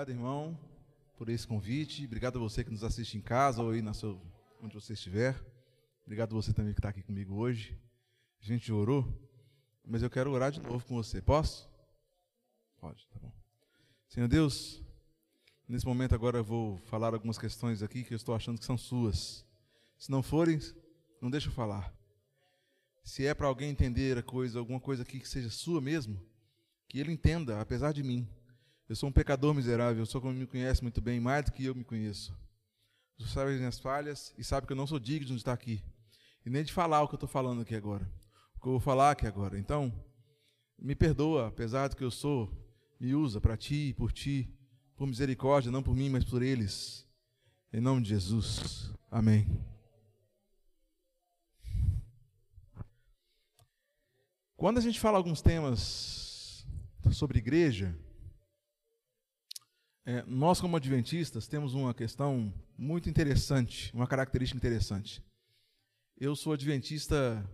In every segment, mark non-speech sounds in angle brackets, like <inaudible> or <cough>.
Obrigado, irmão, por esse convite. Obrigado a você que nos assiste em casa ou aí na onde você estiver. Obrigado a você também que está aqui comigo hoje. A gente orou, mas eu quero orar de novo com você. Posso? Pode, tá bom. Senhor Deus, nesse momento agora eu vou falar algumas questões aqui que eu estou achando que são suas. Se não forem, não deixa eu falar. Se é para alguém entender a coisa, alguma coisa aqui que seja sua mesmo, que ele entenda, apesar de mim. Eu sou um pecador miserável, eu sou como me conhece muito bem, mais do que eu me conheço. Você sabe as minhas falhas e sabe que eu não sou digno de estar aqui. E nem de falar o que eu estou falando aqui agora. O que eu vou falar aqui agora. Então, me perdoa, apesar do que eu sou, me usa para ti, por ti, por misericórdia, não por mim, mas por eles. Em nome de Jesus. Amém. Quando a gente fala alguns temas sobre igreja, é, nós, como adventistas, temos uma questão muito interessante, uma característica interessante. Eu sou adventista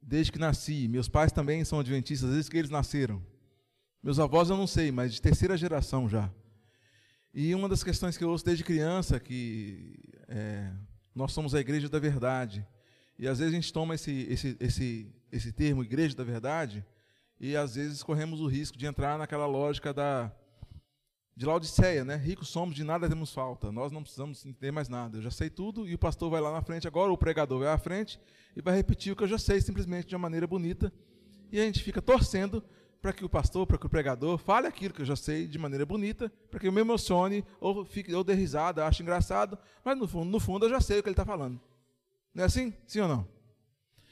desde que nasci, meus pais também são adventistas desde que eles nasceram. Meus avós eu não sei, mas de terceira geração já. E uma das questões que eu ouço desde criança que é, nós somos a igreja da verdade. E às vezes a gente toma esse, esse, esse, esse termo, igreja da verdade, e às vezes corremos o risco de entrar naquela lógica da de Laodiceia, né? Ricos somos, de nada temos falta. Nós não precisamos entender mais nada. Eu já sei tudo e o pastor vai lá na frente agora, o pregador vai à frente e vai repetir o que eu já sei, simplesmente de uma maneira bonita. E a gente fica torcendo para que o pastor, para que o pregador fale aquilo que eu já sei de maneira bonita, para que eu me emocione ou fique ou dê risada, ache engraçado, mas no fundo, no fundo eu já sei o que ele está falando. Não é assim? Sim ou não?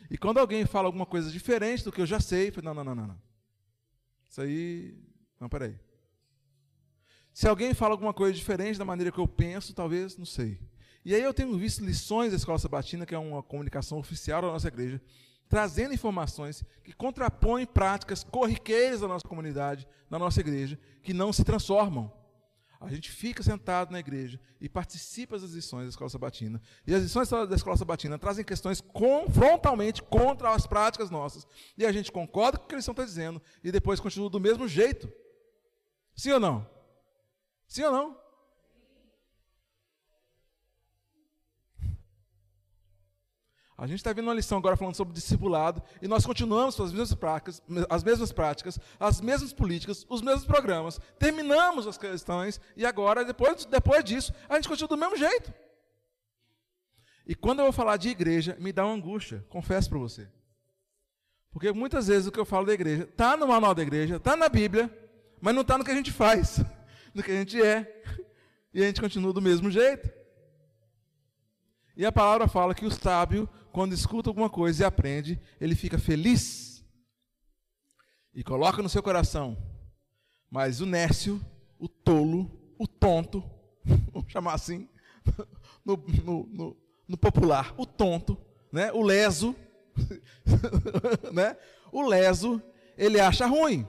E quando alguém fala alguma coisa diferente do que eu já sei, eu falo, não, não, não, não. Isso aí. Não, peraí. Se alguém fala alguma coisa diferente da maneira que eu penso, talvez, não sei. E aí eu tenho visto lições da Escola Sabatina, que é uma comunicação oficial da nossa igreja, trazendo informações que contrapõem práticas corriqueiras da nossa comunidade, da nossa igreja, que não se transformam. A gente fica sentado na igreja e participa das lições da Escola Sabatina. E as lições da Escola Sabatina trazem questões confrontalmente contra as práticas nossas. E a gente concorda com o que eles estão dizendo e depois continua do mesmo jeito. Sim ou não? Sim ou não? A gente está vendo uma lição agora falando sobre discipulado e nós continuamos com as mesmas práticas, as mesmas práticas, as mesmas políticas, os mesmos programas. Terminamos as questões e agora, depois, depois disso, a gente continua do mesmo jeito. E quando eu vou falar de igreja, me dá uma angústia, confesso para você. Porque muitas vezes o que eu falo da igreja está no manual da igreja, está na Bíblia, mas não está no que a gente faz <laughs> do que a gente é. E a gente continua do mesmo jeito. E a palavra fala que o sábio, quando escuta alguma coisa e aprende, ele fica feliz e coloca no seu coração. Mas o nécio, o tolo, o tonto, <laughs> vamos chamar assim, <laughs> no, no, no, no popular, o tonto, né? o leso, <laughs> né? o leso, ele acha ruim.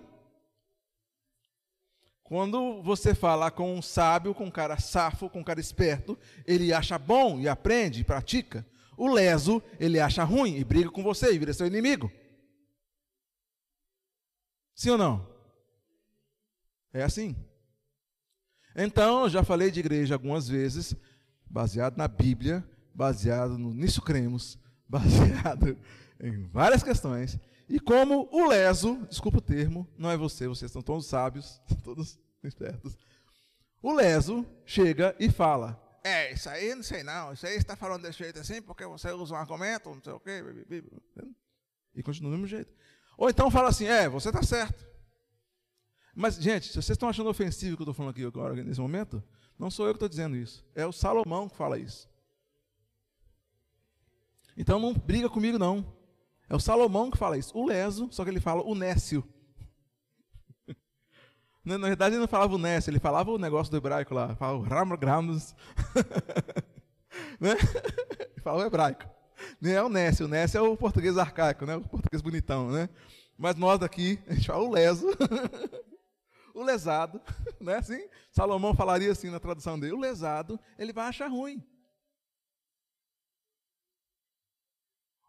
Quando você fala com um sábio, com um cara safo, com um cara esperto, ele acha bom e aprende e pratica. O leso, ele acha ruim e briga com você e vira seu inimigo. Sim ou não? É assim. Então, eu já falei de igreja algumas vezes, baseado na Bíblia, baseado no Nisso Cremos, <laughs> baseado em várias questões. E como o leso, desculpa o termo, não é você, vocês são todos sábios, <laughs> todos espertos. O leso chega e fala: É, isso aí não sei não, isso aí está falando desse jeito assim porque você usa um argumento, não sei o quê. E continua do mesmo jeito. Ou então fala assim: É, você está certo. Mas, gente, se vocês estão achando ofensivo o que eu estou falando aqui agora, nesse momento, não sou eu que estou dizendo isso. É o Salomão que fala isso. Então não briga comigo, não. É o Salomão que fala isso. O leso, só que ele fala o nécio. <laughs> Na verdade, ele não falava o nécio, ele falava o negócio do hebraico lá. Falava o Ramogramos. <laughs> né? Ele falava o hebraico. Não é o nécio, o nécio é o português arcaico, né? o português bonitão. Né? Mas nós daqui, a gente fala o leso. <laughs> o lesado, né? Assim, Salomão falaria assim na tradução dele: o lesado, ele vai achar ruim.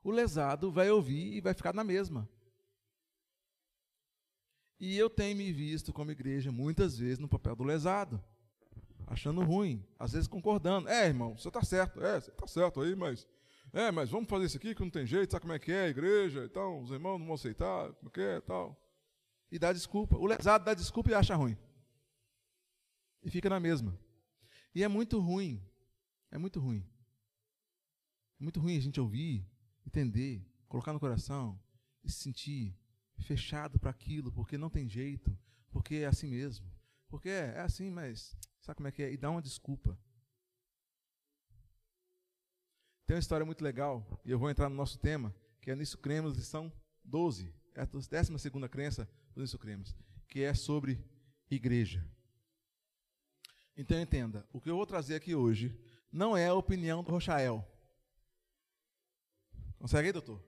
O lesado vai ouvir e vai ficar na mesma. E eu tenho me visto como igreja muitas vezes no papel do lesado. achando ruim, às vezes concordando. É, irmão, você está certo, é, você está certo aí, mas. É, mas vamos fazer isso aqui que não tem jeito, sabe como é que é a igreja? Então, os irmãos não vão aceitar, como é que é tal. E dá desculpa. O lesado dá desculpa e acha ruim. E fica na mesma. E é muito ruim. É muito ruim. É muito ruim a gente ouvir, entender, colocar no coração e se sentir fechado para aquilo, porque não tem jeito, porque é assim mesmo. Porque é, é assim, mas sabe como é que é? E dá uma desculpa. Tem uma história muito legal, e eu vou entrar no nosso tema, que é Nisso Cremos, lição 12. É a 12 crença do Nisso Cremos, que é sobre igreja. Então entenda, o que eu vou trazer aqui hoje não é a opinião do Rochael. Consegue aí, doutor?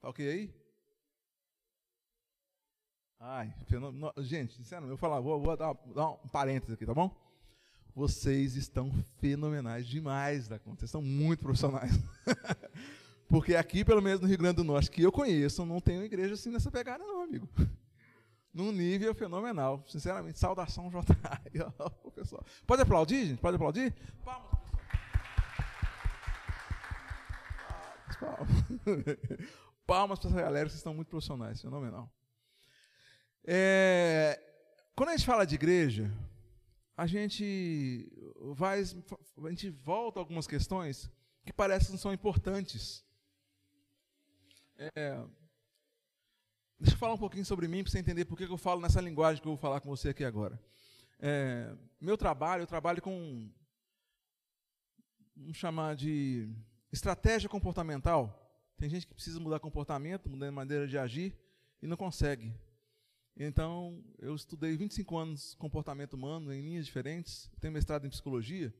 Tá ok aí? Ai, fenômeno. Gente, sinceramente, eu falar, vou, vou dar, dar, um parênteses aqui, tá bom? Vocês estão fenomenais demais da conta. Vocês são muito profissionais. <laughs> Porque aqui, pelo menos no Rio Grande do Norte, que eu conheço, não tem uma igreja assim nessa pegada, não, amigo. <laughs> Num nível fenomenal. Sinceramente, saudação, <laughs> J. pessoal. Pode aplaudir, gente? Pode aplaudir? Palmas. <laughs> Palmas. Para essa galera, vocês estão muito profissionais, fenomenal. É, quando a gente fala de igreja, a gente vai, a gente volta a algumas questões que parecem que não são importantes. É, deixa eu falar um pouquinho sobre mim para você entender por que eu falo nessa linguagem que eu vou falar com você aqui agora. É, meu trabalho, eu trabalho com vamos chamar de estratégia comportamental. Tem gente que precisa mudar comportamento, mudar maneira de agir e não consegue. Então, eu estudei 25 anos comportamento humano em linhas diferentes, tenho mestrado em psicologia,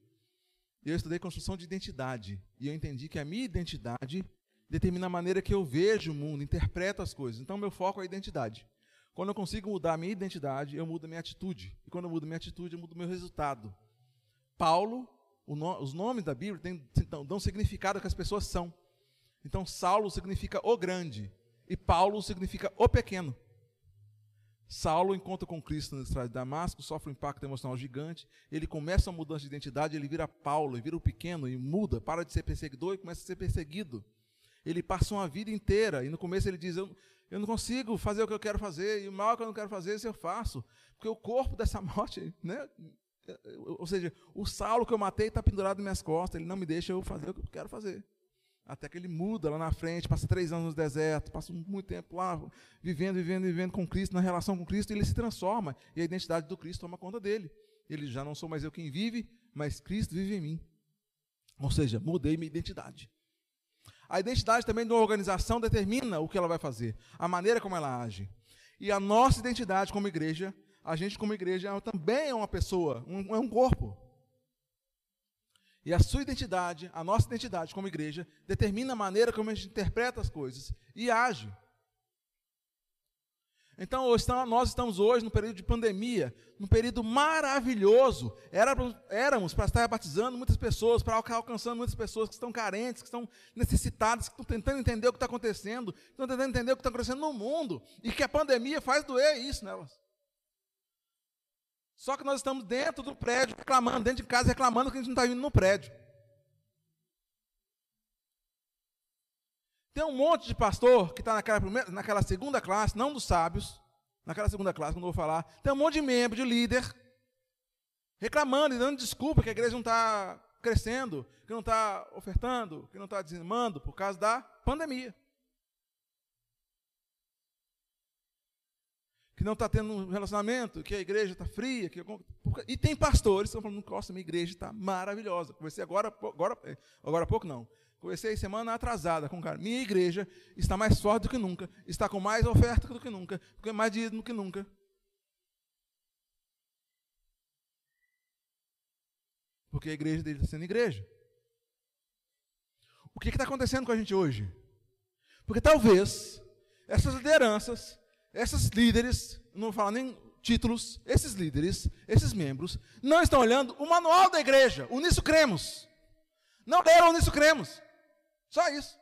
e eu estudei construção de identidade. E eu entendi que a minha identidade determina a maneira que eu vejo o mundo, interpreto as coisas. Então, meu foco é a identidade. Quando eu consigo mudar a minha identidade, eu mudo a minha atitude. E quando eu mudo a minha atitude, eu mudo o meu resultado. Paulo, no, os nomes da Bíblia tem, então, dão significado que as pessoas são. Então, Saulo significa o grande, e Paulo significa o pequeno. Saulo encontra com Cristo na estrada de Damasco, sofre um impacto emocional gigante, ele começa a mudança de identidade, ele vira Paulo, ele vira o pequeno e muda, para de ser perseguidor e começa a ser perseguido. Ele passa uma vida inteira, e no começo ele diz: Eu, eu não consigo fazer o que eu quero fazer, e o mal que eu não quero fazer, isso eu faço. Porque o corpo dessa <laughs> morte, né? Ou seja, o Saulo que eu matei está pendurado nas minhas costas, ele não me deixa eu fazer o que eu quero fazer. Até que ele muda lá na frente, passa três anos no deserto, passa muito tempo lá, vivendo, vivendo, vivendo com Cristo, na relação com Cristo, e ele se transforma, e a identidade do Cristo toma conta dele. Ele já não sou mais eu quem vive, mas Cristo vive em mim. Ou seja, mudei minha identidade. A identidade também de uma organização determina o que ela vai fazer, a maneira como ela age. E a nossa identidade como igreja, a gente como igreja também é uma pessoa, um, é um corpo. E a sua identidade, a nossa identidade como igreja, determina a maneira como a gente interpreta as coisas e age. Então, nós estamos hoje no período de pandemia, num período maravilhoso. éramos para estar batizando muitas pessoas, para alcançando muitas pessoas que estão carentes, que estão necessitadas, que estão tentando entender o que está acontecendo, estão tentando entender o que está acontecendo no mundo, e que a pandemia faz doer isso nelas. Só que nós estamos dentro do prédio reclamando, dentro de casa reclamando que a gente não está indo no prédio. Tem um monte de pastor que está naquela, naquela segunda classe, não dos sábios, naquela segunda classe, quando eu vou falar, tem um monte de membro, de líder, reclamando e dando desculpa que a igreja não está crescendo, que não está ofertando, que não está dizimando por causa da pandemia. Que não está tendo um relacionamento, que a igreja está fria. Que... E tem pastores que estão falando, nossa, minha igreja está maravilhosa. Conversei agora, agora, é, agora há pouco não. Conversei semana atrasada com o cara. Minha igreja está mais forte do que nunca, está com mais oferta do que nunca, mais dinheiro do que nunca. Porque a igreja dele está sendo igreja. O que está acontecendo com a gente hoje? Porque talvez essas lideranças esses líderes, não vou falar nem títulos, esses líderes, esses membros, não estão olhando o manual da igreja, o Nisso Cremos. Não leram o Nisso Cremos. Só isso.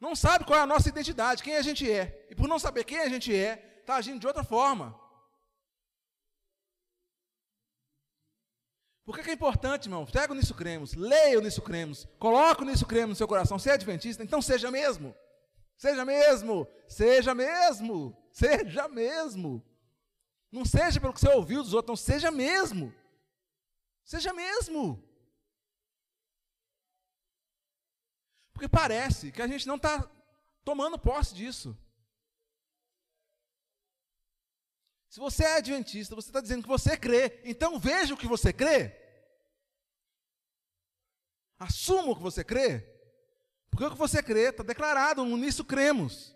Não sabe qual é a nossa identidade, quem a gente é. E por não saber quem a gente é, está agindo de outra forma. Por que, é importante, irmão? Pega o Nisso Cremos, leia o Nisso Cremos, coloca o Nisso Cremos no seu coração. Você é adventista, então seja mesmo. Seja mesmo, seja mesmo, seja mesmo. Não seja pelo que você ouviu dos outros, não seja mesmo. Seja mesmo. Porque parece que a gente não está tomando posse disso. Se você é adventista, você está dizendo que você crê, então veja o que você crê. Assuma o que você crê. Porque o que você crê está declarado, nisso cremos.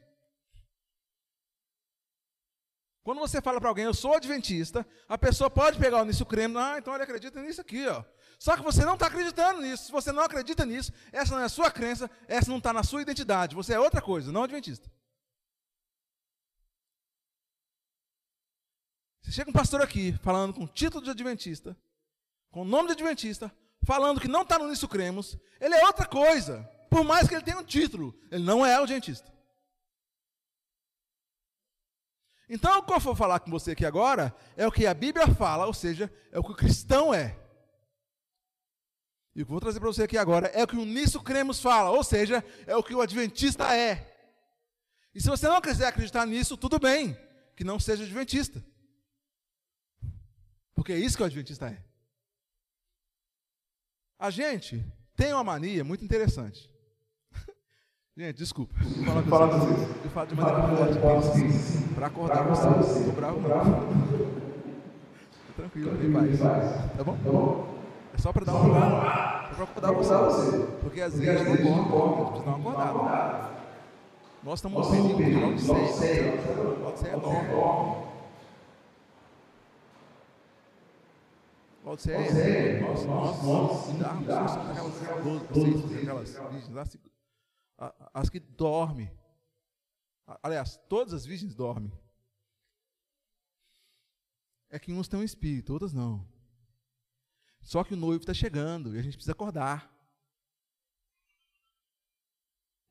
Quando você fala para alguém, eu sou adventista, a pessoa pode pegar o nisso cremos, ah, então ele acredita nisso aqui, ó. Só que você não está acreditando nisso. Se você não acredita nisso, essa não é a sua crença, essa não está na sua identidade. Você é outra coisa, não adventista. Você chega um pastor aqui falando com título de adventista, com nome de adventista, falando que não está no Nisso Cremos, ele é outra coisa. Por mais que ele tenha um título, ele não é adventista. Então, o que eu vou falar com você aqui agora é o que a Bíblia fala, ou seja, é o que o cristão é. E o que eu vou trazer para você aqui agora é o que o Nisso Cremos fala, ou seja, é o que o adventista é. E se você não quiser acreditar nisso, tudo bem, que não seja adventista. Porque é isso que o adventista é. A gente tem uma mania muito interessante. Gente, desculpa. Eu falo com vocês. Eu falo de maneira forte para acordar vocês. Estou bravo não. Tranquilo, tem paz. Tá bom? É só para dar uma acordada. É para acordar você. Porque às vezes não gente precisa dar uma acordada. Nós estamos no período de Odisseia. Odisseia é enorme. Odisseia, nós, nós, nós darmos aquelas doze, aquelas virgens, as, as que dormem. Aliás, todas as virgens dormem. É que uns têm um espírito, outras não. Só que o noivo está chegando e a gente precisa acordar.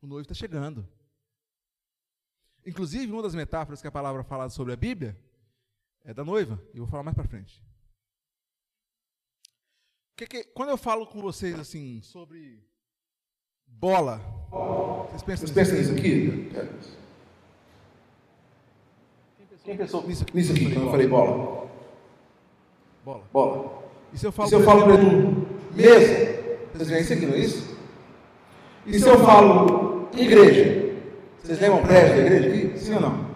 O noivo está chegando. Inclusive, uma das metáforas que a palavra fala sobre a Bíblia é da noiva, e eu vou falar mais para frente. Que que, quando eu falo com vocês assim sobre bola, vocês pensam, vocês pensam nisso aqui? Quem pensou nisso aqui, nisso aqui quando eu falei bola? Bola. Bola. E se eu falo, se eu falo mesa? Vocês veem isso aqui, não é isso? E se eu falo igreja? Vocês lembram prédio da igreja aqui? Sim ou não?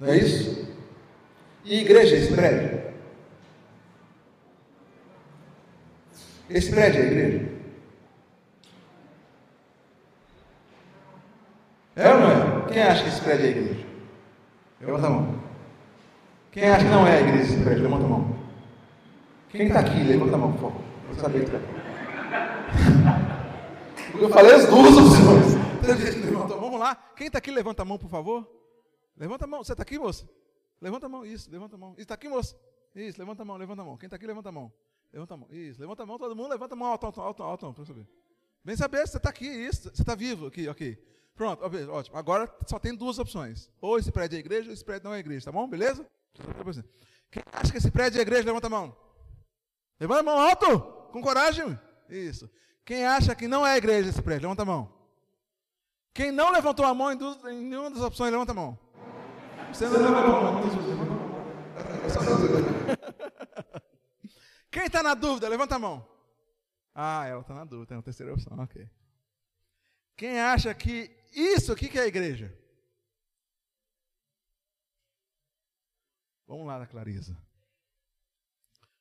Não é isso? E igreja é esse prédio? Esse prédio é a igreja? É ou não é? Quem acha que esse prédio é a igreja? Levanta a mão. Quem acha que não é a igreja esse prédio? Levanta a mão. Quem está aqui? Levanta a mão, por favor. Eu saber que Eu falei as duas opções. Vamos lá. Quem está aqui, levanta a mão, por favor. Levanta a mão. Você está aqui, moça? Levanta a mão. Isso, levanta a mão. Está aqui, moça? Isso, levanta a mão, levanta a mão. Quem está aqui, levanta a mão. Levanta a mão. Isso, levanta a mão, todo mundo levanta a mão alto, alto, alto, alto, para saber. Vem saber se você está aqui, isso, você está vivo aqui, ok. Pronto, ótimo. Agora só tem duas opções. Ou esse prédio é igreja, ou esse prédio não é igreja, tá bom? Beleza? Quem acha que esse prédio é igreja, levanta a mão. Levanta a mão alto, com coragem. Isso. Quem acha que não é igreja esse prédio, levanta a mão. Quem não levantou a mão em, duas, em nenhuma das opções, levanta a mão. Você não levantou a mão. <laughs> Quem está na dúvida? Levanta a mão. Ah, ela está na dúvida, é a terceira opção, ok. Quem acha que isso aqui que é a igreja? Vamos lá na Clarisa.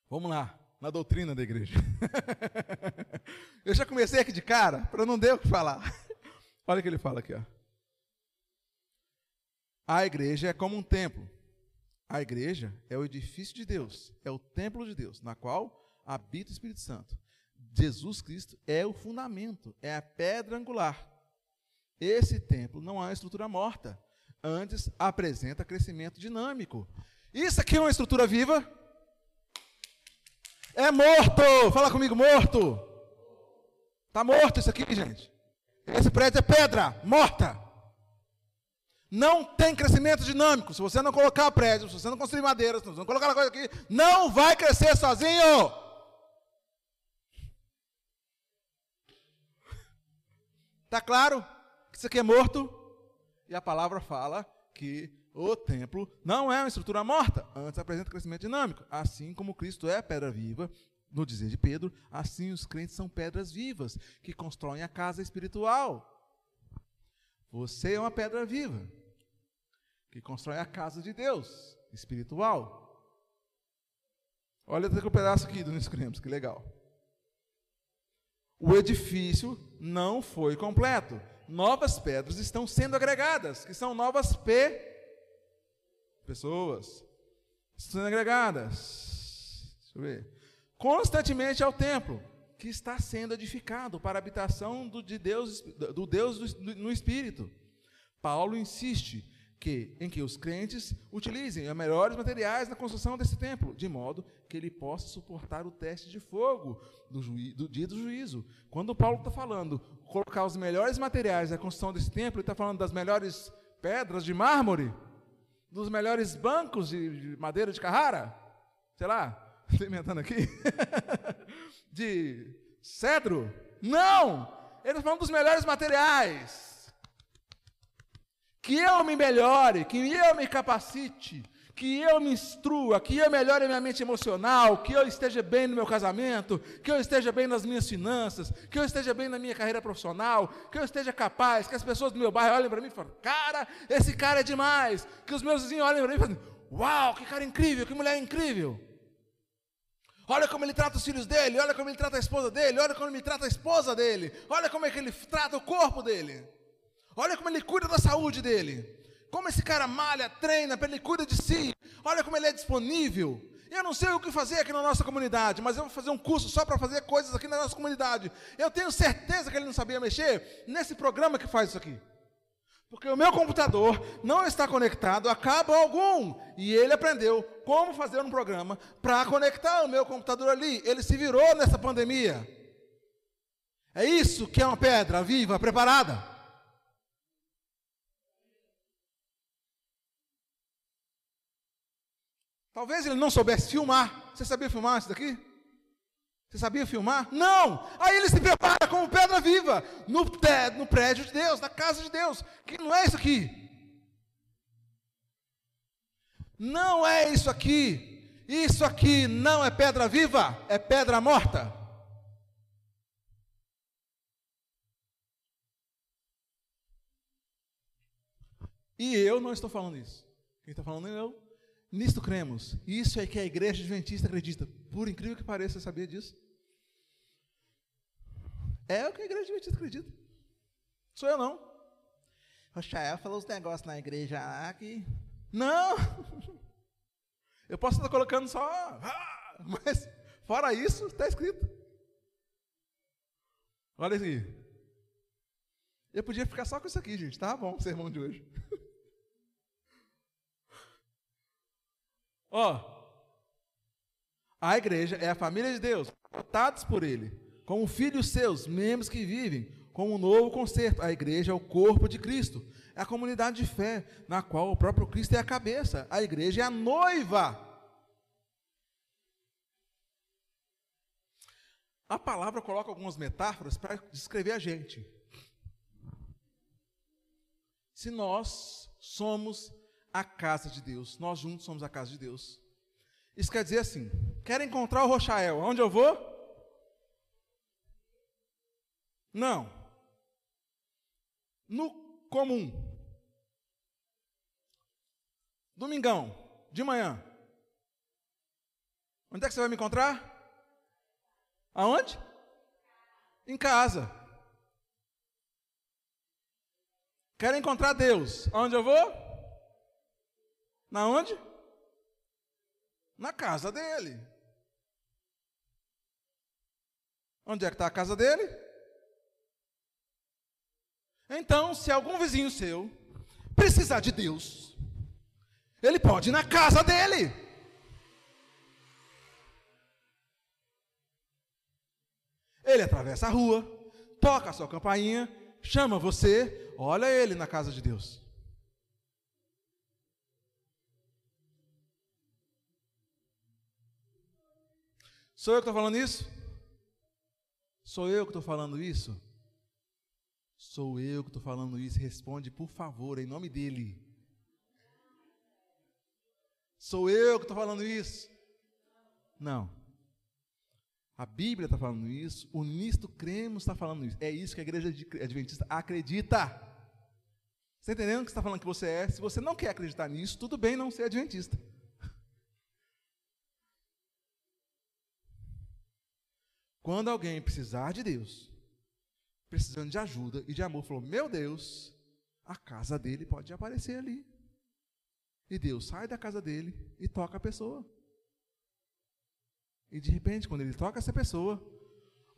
Vamos lá, na doutrina da igreja. <laughs> Eu já comecei aqui de cara, para não ter o que falar. <laughs> Olha o que ele fala aqui. Ó. A igreja é como um templo a igreja é o edifício de Deus, é o templo de Deus, na qual habita o Espírito Santo. Jesus Cristo é o fundamento, é a pedra angular. Esse templo não é uma estrutura morta, antes apresenta crescimento dinâmico. Isso aqui é uma estrutura viva? É morto! Fala comigo, morto! Está morto isso aqui, gente. Esse prédio é pedra, morta. Não tem crescimento dinâmico. Se você não colocar prédio, se você não construir madeira, se você não colocar coisa aqui, não vai crescer sozinho. Tá claro? Isso aqui é morto? E a palavra fala que o templo não é uma estrutura morta, antes apresenta crescimento dinâmico. Assim como Cristo é pedra viva, no dizer de Pedro, assim os crentes são pedras vivas que constroem a casa espiritual. Você é uma pedra viva que constrói a casa de Deus espiritual. Olha o pedaço aqui do Niscremos, que legal. O edifício não foi completo. Novas pedras estão sendo agregadas, que são novas P pessoas sendo agregadas. Deixa eu ver. Constantemente ao templo, que está sendo edificado para a habitação do, de Deus, do Deus no Espírito. Paulo insiste que, em que os crentes utilizem os melhores materiais na construção desse templo, de modo que ele possa suportar o teste de fogo do, do dia do juízo. Quando Paulo está falando colocar os melhores materiais na construção desse templo, ele está falando das melhores pedras de mármore, dos melhores bancos de, de madeira de Carrara, sei lá, <laughs> estou inventando aqui, <laughs> de cedro. Não! Ele está falando dos melhores materiais que eu me melhore, que eu me capacite, que eu me instrua, que eu melhore minha mente emocional, que eu esteja bem no meu casamento, que eu esteja bem nas minhas finanças, que eu esteja bem na minha carreira profissional, que eu esteja capaz, que as pessoas do meu bairro olhem para mim e falem, cara, esse cara é demais, que os meus vizinhos olhem para mim e falem, uau, que cara incrível, que mulher incrível. Olha como ele trata os filhos dele, olha como ele trata a esposa dele, olha como ele trata a esposa dele, olha como é que ele trata o corpo dele. Olha como ele cuida da saúde dele. Como esse cara malha, treina, ele cuida de si. Olha como ele é disponível. Eu não sei o que fazer aqui na nossa comunidade, mas eu vou fazer um curso só para fazer coisas aqui na nossa comunidade. Eu tenho certeza que ele não sabia mexer nesse programa que faz isso aqui. Porque o meu computador não está conectado a cabo algum. E ele aprendeu como fazer um programa para conectar o meu computador ali. Ele se virou nessa pandemia. É isso que é uma pedra viva, preparada. Talvez ele não soubesse filmar. Você sabia filmar isso daqui? Você sabia filmar? Não! Aí ele se prepara como pedra viva no, no prédio de Deus, na casa de Deus, que não é isso aqui. Não é isso aqui. Isso aqui não é pedra viva, é pedra morta. E eu não estou falando isso. Quem está falando é eu. Nisto cremos. Isso é que a igreja adventista acredita. Por incrível que pareça, você sabia disso? É o que a igreja adventista acredita. Sou eu não. O Chael falou os negócios na igreja lá que. Não! <laughs> Eu posso estar colocando só. Ah, mas, fora isso, está escrito. Olha aqui. Eu podia ficar só com isso aqui, gente. Tá bom sermão de hoje. <laughs> Ó, a igreja é a família de Deus, adotados por Ele, como filhos seus, membros que vivem com um novo concerto. A igreja é o corpo de Cristo, é a comunidade de fé, na qual o próprio Cristo é a cabeça. A igreja é a noiva. A palavra coloca algumas metáforas para descrever a gente. Se nós somos a casa de Deus. Nós juntos somos a casa de Deus. Isso quer dizer assim: quero encontrar o Rochael. Onde eu vou? Não. No comum. Domingão, de manhã. Onde é que você vai me encontrar? Aonde? Em casa. Quero encontrar Deus. Aonde eu vou? Na onde? Na casa dele. Onde é que está a casa dele? Então, se algum vizinho seu precisar de Deus, ele pode ir na casa dele. Ele atravessa a rua, toca a sua campainha, chama você, olha ele na casa de Deus. Sou eu que estou falando isso? Sou eu que estou falando isso? Sou eu que estou falando isso. Responde, por favor, em nome dele. Sou eu que estou falando isso. Não. A Bíblia está falando isso, o Nisto Cremos está falando isso. É isso que a igreja adventista acredita. Você está entendendo o que está falando que você é? Se você não quer acreditar nisso, tudo bem não ser adventista. Quando alguém precisar de Deus, precisando de ajuda e de amor, falou: Meu Deus, a casa dele pode aparecer ali. E Deus sai da casa dele e toca a pessoa. E de repente, quando ele toca essa pessoa,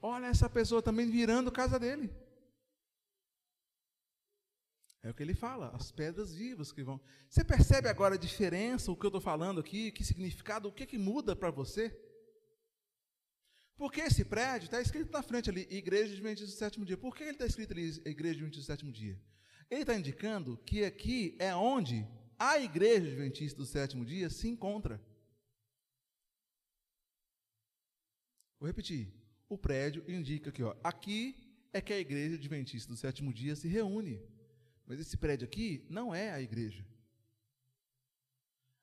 olha essa pessoa também virando casa dele. É o que ele fala, as pedras vivas que vão. Você percebe agora a diferença, o que eu estou falando aqui, que significado, o que, que muda para você? Porque esse prédio está escrito na frente ali, Igreja Adventista do Sétimo Dia. Por que ele está escrito ali, Igreja Adventista do Sétimo Dia? Ele está indicando que aqui é onde a Igreja Adventista do Sétimo Dia se encontra. Vou repetir. O prédio indica que ó, aqui é que a Igreja Adventista do Sétimo Dia se reúne. Mas esse prédio aqui não é a igreja.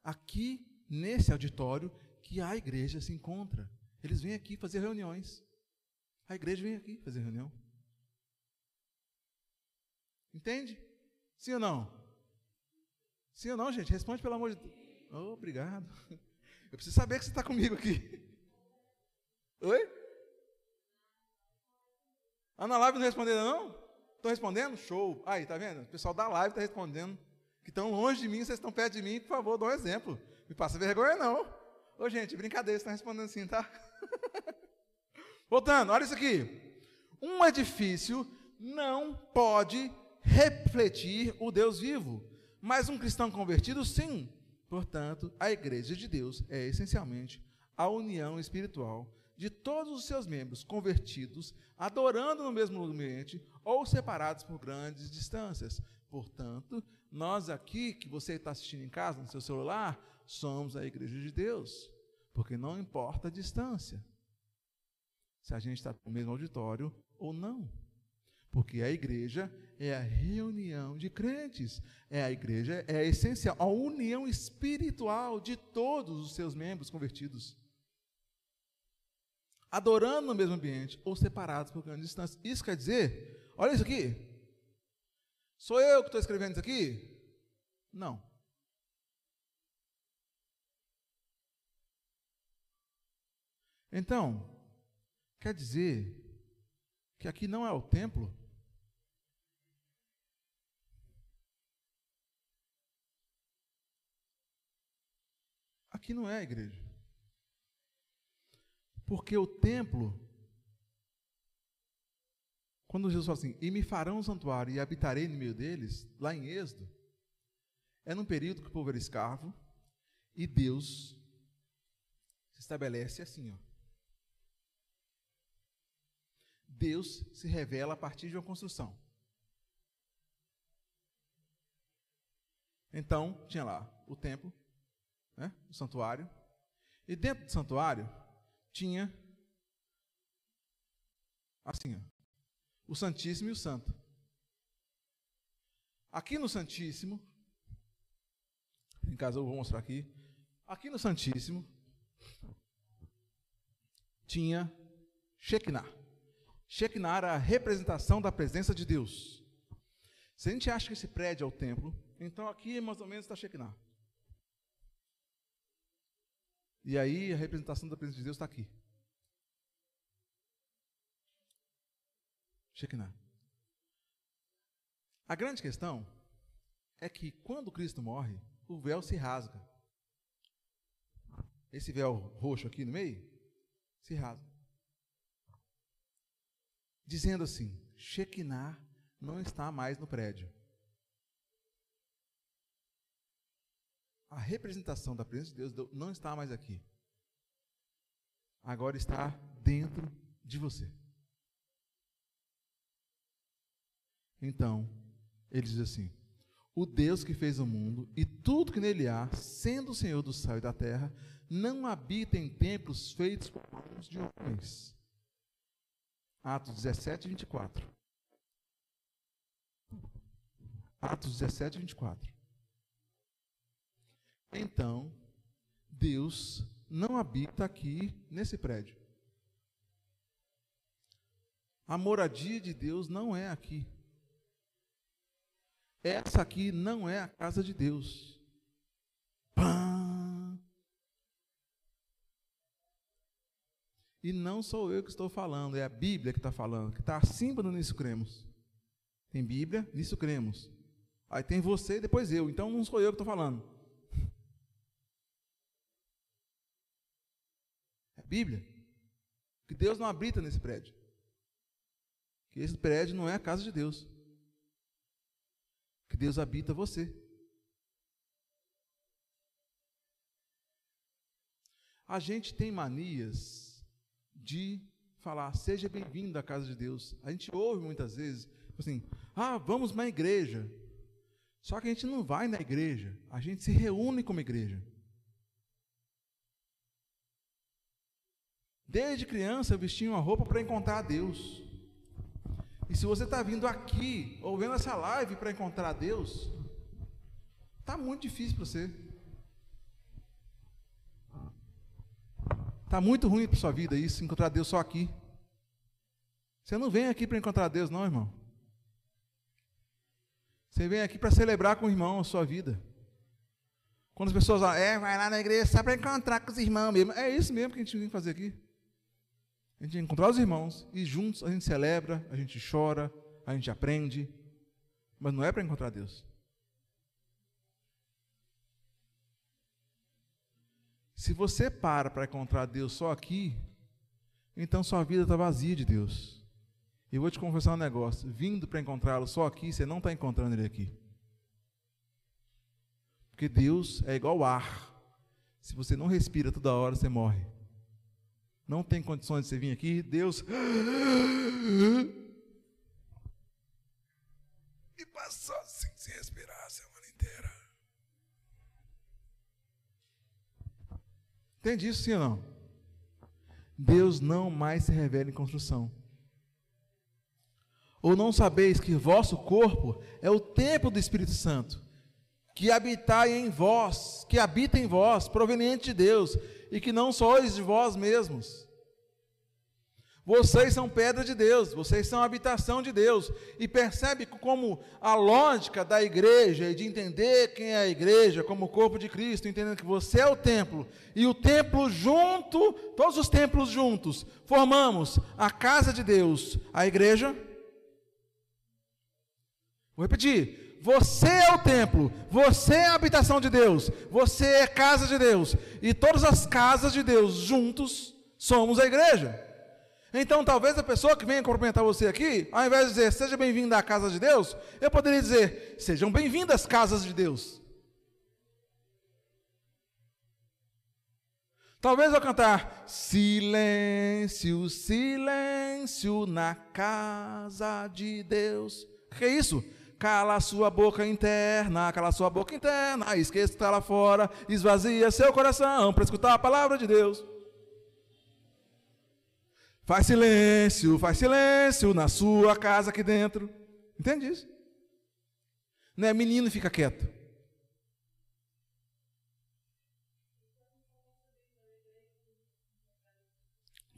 Aqui, nesse auditório, que a igreja se encontra. Eles vêm aqui fazer reuniões. A igreja vem aqui fazer reunião. Entende? Sim ou não? Sim ou não, gente? Responde pelo amor de Deus. Oh, obrigado. Eu preciso saber que você está comigo aqui. Oi? Ah, na live não respondeu não? Estão respondendo? Show. Aí, tá vendo? O pessoal da live está respondendo. Que estão longe de mim, vocês estão perto de mim, por favor, dá um exemplo. Me passa vergonha, não. Ô, gente, brincadeira, vocês estão respondendo assim, tá? Voltando, olha isso aqui. Um edifício não pode refletir o Deus vivo, mas um cristão convertido, sim. Portanto, a igreja de Deus é essencialmente a união espiritual de todos os seus membros convertidos, adorando no mesmo ambiente ou separados por grandes distâncias. Portanto, nós aqui, que você está assistindo em casa, no seu celular, somos a igreja de Deus, porque não importa a distância se a gente está no mesmo auditório ou não. Porque a igreja é a reunião de crentes, é a igreja, é a essencial, a união espiritual de todos os seus membros convertidos. Adorando no mesmo ambiente ou separados por grande distância. Isso quer dizer, olha isso aqui. Sou eu que estou escrevendo isso aqui? Não. Então, Quer dizer que aqui não é o templo? Aqui não é a igreja. Porque o templo, quando Jesus fala assim, e me farão um santuário e habitarei no meio deles, lá em Êxodo, é num período que o povo era escravo e Deus se estabelece assim, ó. Deus se revela a partir de uma construção. Então, tinha lá o templo, né, o santuário, e dentro do santuário tinha assim, ó, o Santíssimo e o Santo. Aqui no Santíssimo, em casa eu vou mostrar aqui, aqui no Santíssimo tinha Shekinah. Shekinah era a representação da presença de Deus. Se a gente acha que esse prédio é o templo, então aqui mais ou menos está Shekinah. E aí a representação da presença de Deus está aqui. Shekinah. A grande questão é que quando Cristo morre, o véu se rasga. Esse véu roxo aqui no meio se rasga dizendo assim: Shekinah não está mais no prédio. A representação da presença de Deus não está mais aqui. Agora está dentro de você. Então, ele diz assim: O Deus que fez o mundo e tudo que nele há, sendo o Senhor do céu e da terra, não habita em templos feitos por mãos de homens Atos 17, 24. Atos 17, 24. Então, Deus não habita aqui nesse prédio. A moradia de Deus não é aqui. Essa aqui não é a casa de Deus. E não sou eu que estou falando, é a Bíblia que está falando, que está acima do nisso cremos. Tem Bíblia, nisso cremos. Aí tem você e depois eu. Então não sou eu que estou falando. É Bíblia. Que Deus não habita nesse prédio. Que esse prédio não é a casa de Deus. Que Deus habita você. A gente tem manias de falar, seja bem-vindo à casa de Deus. A gente ouve muitas vezes, assim, ah, vamos na igreja. Só que a gente não vai na igreja, a gente se reúne como igreja. Desde criança eu vestia uma roupa para encontrar Deus. E se você está vindo aqui, ou vendo essa live para encontrar Deus, está muito difícil para você. Está muito ruim para sua vida isso, encontrar Deus só aqui. Você não vem aqui para encontrar Deus, não, irmão. Você vem aqui para celebrar com o irmão a sua vida. Quando as pessoas falam, é, vai lá na igreja só para encontrar com os irmãos mesmo. É isso mesmo que a gente vem fazer aqui. A gente encontrar os irmãos e juntos a gente celebra, a gente chora, a gente aprende, mas não é para encontrar Deus. Se você para para encontrar Deus só aqui, então sua vida está vazia de Deus. Eu vou te confessar um negócio: vindo para encontrá-lo só aqui, você não está encontrando ele aqui. Porque Deus é igual ar. Se você não respira toda hora, você morre não tem condições de você vir aqui, Deus. <gasps> E passou Entende isso, sim ou não? Deus não mais se revela em construção. Ou não sabeis que vosso corpo é o templo do Espírito Santo, que habitai em vós, que habita em vós, proveniente de Deus, e que não sois de vós mesmos. Vocês são pedra de Deus, vocês são habitação de Deus. E percebe como a lógica da igreja e de entender quem é a igreja como o corpo de Cristo, entendendo que você é o templo e o templo junto, todos os templos juntos, formamos a casa de Deus, a igreja. Vou repetir: você é o templo, você é a habitação de Deus, você é casa de Deus, e todas as casas de Deus juntos somos a igreja. Então, talvez a pessoa que venha cumprimentar você aqui, ao invés de dizer seja bem-vindo à casa de Deus, eu poderia dizer sejam bem-vindas casas de Deus. Talvez eu cantar silêncio, silêncio na casa de Deus. Que é isso? Cala sua boca interna, cala sua boca interna, esqueça que está lá fora, esvazia seu coração para escutar a palavra de Deus. Faz silêncio, faz silêncio na sua casa aqui dentro. Entende isso? Não é menino fica quieto.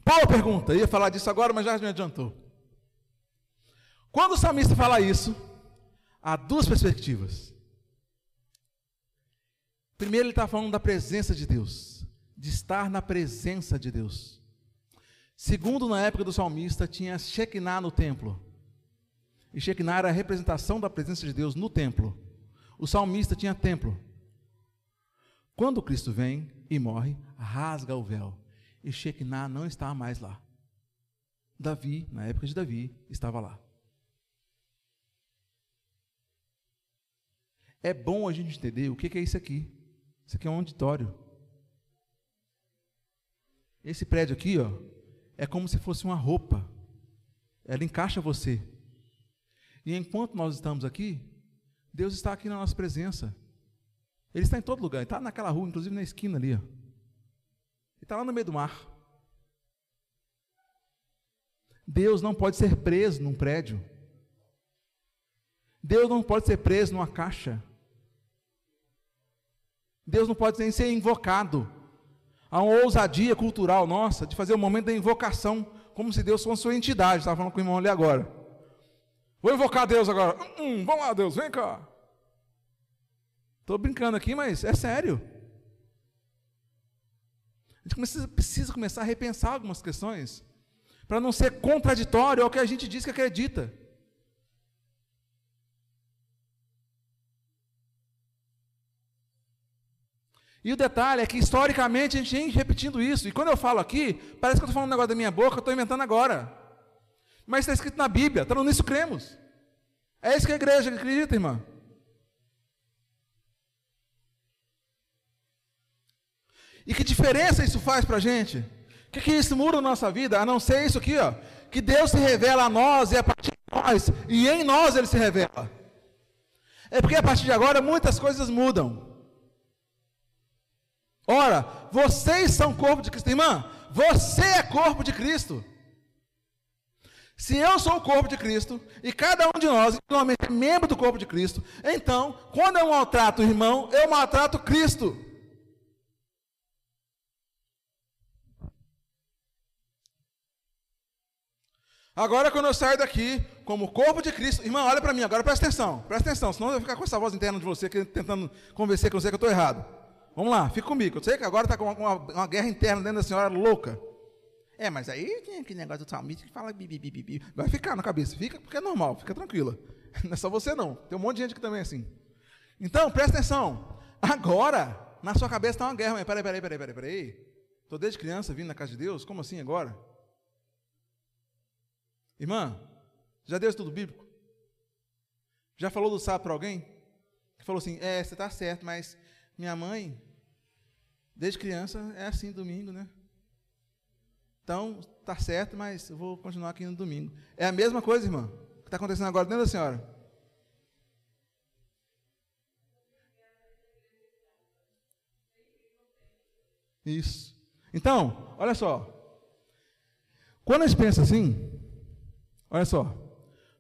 Boa pergunta, ia falar disso agora, mas já me adiantou. Quando o salmista fala isso, há duas perspectivas. Primeiro, ele está falando da presença de Deus, de estar na presença de Deus. Segundo, na época do salmista, tinha Shekinah no templo. E Shekinah era a representação da presença de Deus no templo. O salmista tinha templo. Quando Cristo vem e morre, rasga o véu. E Shekinah não está mais lá. Davi, na época de Davi, estava lá. É bom a gente entender o que é isso aqui. Isso aqui é um auditório. Esse prédio aqui, ó, é como se fosse uma roupa. Ela encaixa você. E enquanto nós estamos aqui, Deus está aqui na nossa presença. Ele está em todo lugar. Ele está naquela rua, inclusive na esquina ali. Ó. Ele está lá no meio do mar. Deus não pode ser preso num prédio. Deus não pode ser preso numa caixa. Deus não pode nem ser invocado. Há uma ousadia cultural nossa de fazer o momento da invocação, como se Deus fosse uma entidade. Estava falando com o irmão ali agora. Vou invocar Deus agora. Hum, hum, vamos lá, Deus, vem cá. Estou brincando aqui, mas é sério. A gente precisa, precisa começar a repensar algumas questões, para não ser contraditório ao que a gente diz que acredita. E o detalhe é que historicamente a gente vem repetindo isso. E quando eu falo aqui, parece que eu estou falando um negócio da minha boca, eu estou inventando agora. Mas está escrito na Bíblia, então nisso cremos. É isso que a igreja acredita, irmã. E que diferença isso faz para a gente? O que, que isso muda na nossa vida? A não ser isso aqui, ó. Que Deus se revela a nós e a partir de nós, e em nós Ele se revela. É porque a partir de agora muitas coisas mudam. Ora, vocês são corpo de Cristo. Irmã, você é corpo de Cristo. Se eu sou o corpo de Cristo, e cada um de nós, individualmente, é membro do corpo de Cristo, então, quando eu maltrato o irmão, eu maltrato Cristo. Agora, quando eu saio daqui, como corpo de Cristo, irmão, olha para mim, agora presta atenção, presta atenção, senão eu vou ficar com essa voz interna de você, tentando convencer que você que eu estou errado. Vamos lá, fica comigo. Eu sei que agora está com uma, uma, guerra interna dentro da senhora louca. É, mas aí tem aquele negócio do salmista que fala bibi, bibi, bibi. Vai ficar na cabeça, fica porque é normal, fica tranquila. <laughs> Não é só você não, tem um monte de gente que também é assim. Então, presta atenção. Agora, na sua cabeça está uma guerra. Mas peraí, peraí, peraí, peraí, peraí. Estou desde criança vindo na casa de Deus, como assim agora? Irmã, já deu estudo bíblico? Já falou do sábado para alguém? Que falou assim, é, você está certo, mas minha mãe, desde criança, é assim domingo, né? Então, tá certo, mas eu vou continuar aqui no domingo. É a mesma coisa, irmã, que está acontecendo agora dentro da senhora. Isso. Então, olha só. Quando gente pensa assim, olha só.